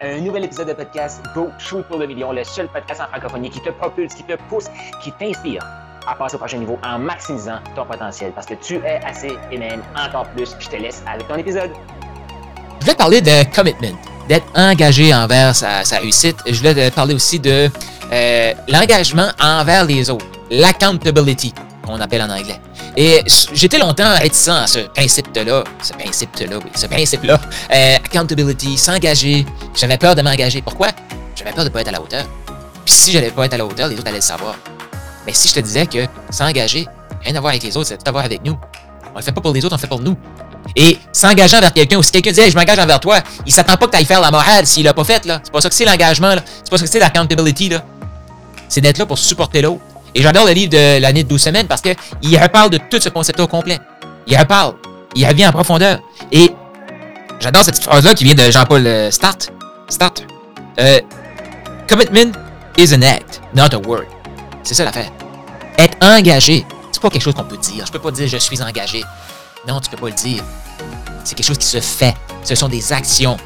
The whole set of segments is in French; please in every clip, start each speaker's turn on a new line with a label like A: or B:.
A: un nouvel épisode de podcast Go Shoot pour le million, le seul podcast en francophonie qui te propulse, qui te pousse, qui t'inspire à passer au prochain niveau en maximisant ton potentiel parce que tu es assez et même encore plus. Je te laisse avec ton épisode.
B: Je voulais parler de commitment, d'être engagé envers sa, réussite. Je voulais parler aussi de euh, l'engagement envers les autres, l'accountability, qu'on appelle en anglais. Et j'étais longtemps réticent à ce principe-là, ce principe-là, oui, ce principe-là, euh, accountability, s'engager. J'avais peur de m'engager. Pourquoi? J'avais peur de ne pas être à la hauteur. Puis si j'allais pas être à la hauteur, les autres allaient le savoir. Mais si je te disais que s'engager, rien à voir avec les autres, c'est tout à voir avec nous. On le fait pas pour les autres, on le fait pour nous. Et s'engager envers quelqu'un, ou si quelqu'un dit je m'engage envers toi, il s'attend pas que tu ailles faire la morale s'il l'a pas fait, là. C'est pas ça que c'est l'engagement, là. C'est pas ça que c'est l'accountability, là. C'est d'être là pour supporter l'autre. Et j'adore le livre de l'année de 12 semaines parce qu'il reparle de tout ce concept-là au complet. Il reparle. Il revient en profondeur. Et j'adore cette phrase-là qui vient de Jean-Paul euh, Start. Start. Euh, commitment is an act, not a word. C'est ça l'affaire. Être engagé, c'est pas quelque chose qu'on peut dire. Je peux pas dire je suis engagé. Non, tu peux pas le dire. C'est quelque chose qui se fait. Ce sont des actions.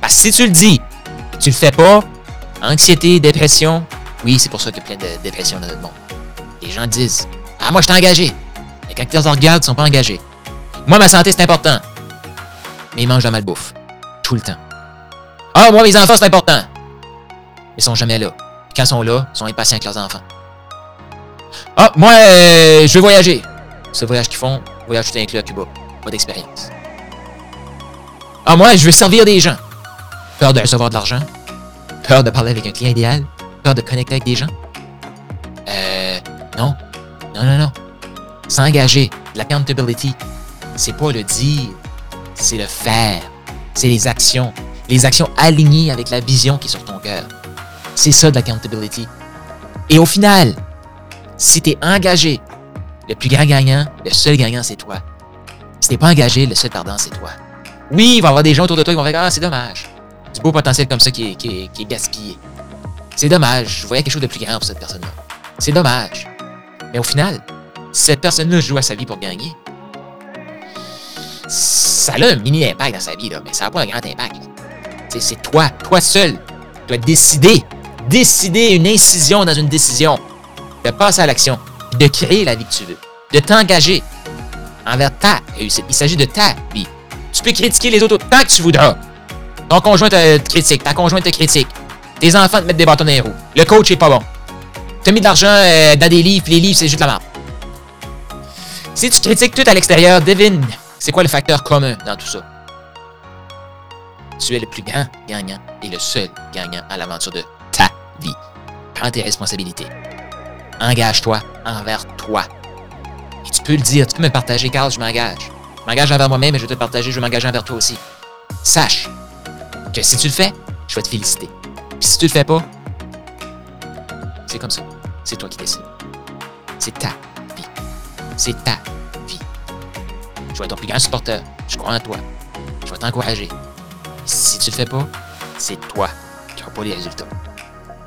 B: Parce que si tu le dis, tu le fais pas, anxiété, dépression, oui, c'est pour ça qu'il y a plein de dépression dans notre monde. Les gens disent Ah, moi, je suis engagé. Mais quand ils te regardent, ils sont pas engagés. Moi, ma santé, c'est important. Mais ils mangent de la. Tout le temps. Ah, moi, mes enfants, c'est important. Ils sont jamais là. Quand ils sont là, ils sont impatients avec leurs enfants. Ah, moi, euh, je veux voyager. Ce voyage qu'ils font, voyage tout inclus à Cuba. Pas d'expérience. Ah, moi, je veux servir des gens. Peur de recevoir de l'argent. Peur de parler avec un client idéal. Peur de connecter avec des gens? Euh, non. Non, non, non. S'engager. L'accountability. C'est pas le dire, c'est le faire. C'est les actions. Les actions alignées avec la vision qui est sur ton cœur. C'est ça de l'accountability. Et au final, si tu es engagé, le plus grand gagnant, le seul gagnant, c'est toi. Si t'es pas engagé, le seul perdant, c'est toi. Oui, il va y avoir des gens autour de toi qui vont faire Ah, c'est dommage. Du beau potentiel comme ça qui est, qui est, qui est gaspillé. C'est dommage. Je voyais quelque chose de plus grand pour cette personne-là. C'est dommage. Mais au final, cette personne-là joue à sa vie pour gagner. Ça a un mini impact dans sa vie, là, mais ça n'a pas un grand impact. C'est toi, toi seul. Tu dois décider. Décider une incision dans une décision. De passer à l'action. De créer la vie que tu veux. De t'engager envers ta réussite. Il s'agit de ta vie. Tu peux critiquer les autres autant que tu voudras. Ton conjoint te critique, ta conjointe te critique. Tes enfants te mettent des bâtons dans les roues. Le coach est pas bon. Tu as mis de l'argent euh, dans des livres, les livres, c'est juste la merde. Si tu critiques tout à l'extérieur, devine, c'est quoi le facteur commun dans tout ça? Tu es le plus grand gagnant et le seul gagnant à l'aventure de ta vie. Prends tes responsabilités. Engage-toi envers toi. Tu peux le dire, tu peux me partager, Carl, je m'engage. Je m'engage envers moi-même et je vais te partager, je vais m'engager envers toi aussi. Sache que si tu le fais, je vais te féliciter. Puis si tu le fais pas, c'est comme ça. C'est toi qui décides. C'est ta vie. C'est ta vie. Je vais être ton plus grand supporter. Je crois en toi. Je vais t'encourager. Si tu le fais pas, c'est toi qui n'auras pas les résultats.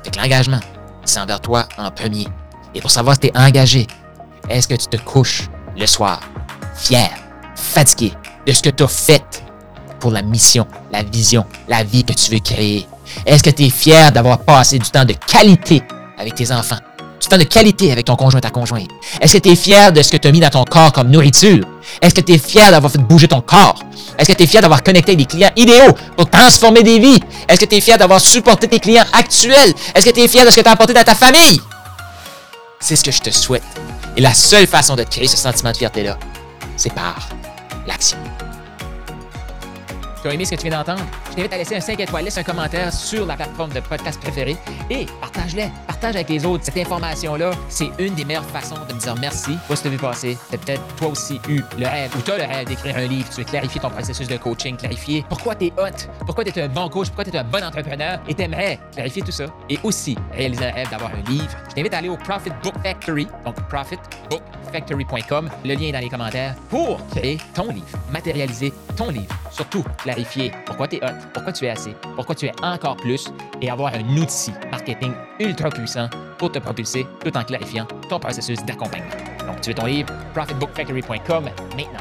B: Fait que l'engagement, c'est envers toi en premier. Et pour savoir si tu es engagé, est-ce que tu te couches le soir fier, fatigué de ce que tu as fait pour la mission, la vision, la vie que tu veux créer? Est-ce que tu es fier d'avoir passé du temps de qualité avec tes enfants? Du temps de qualité avec ton conjoint, ta conjointe? Est-ce que tu es fier de ce que tu as mis dans ton corps comme nourriture? Est-ce que tu es fier d'avoir fait bouger ton corps? Est-ce que tu es fier d'avoir connecté des clients idéaux pour transformer des vies? Est-ce que tu es fier d'avoir supporté tes clients actuels? Est-ce que tu es fier de ce que tu as apporté dans ta famille? C'est ce que je te souhaite. Et la seule façon de créer ce sentiment de fierté-là, c'est par l'action. Tu as aimé ce que tu viens d'entendre? Je t'invite à laisser un 5 étoiles, laisse un commentaire sur la plateforme de podcast préférée et partage-les. Partage avec les autres. Cette information-là, c'est une des meilleures façons de me dire merci. Toi, si tu as vu passer, tu peut-être toi aussi eu le rêve ou tu as le rêve d'écrire un livre. Tu veux clarifier ton processus de coaching, clarifier pourquoi tu es hot, pourquoi tu es un bon coach, pourquoi tu es un bon entrepreneur et tu aimerais clarifier tout ça et aussi réaliser un rêve d'avoir un livre. Je t'invite à aller au Profit Book Factory, donc profitbookfactory.com. Le lien est dans les commentaires pour créer ton livre, matérialiser ton livre, surtout clarifier pourquoi tu es hot, pourquoi tu es assez, pourquoi tu es encore plus et avoir un outil marketing ultra pour te propulser tout en clarifiant ton processus d'accompagnement. Donc, tu veux ton livre, profitbookfactory.com maintenant.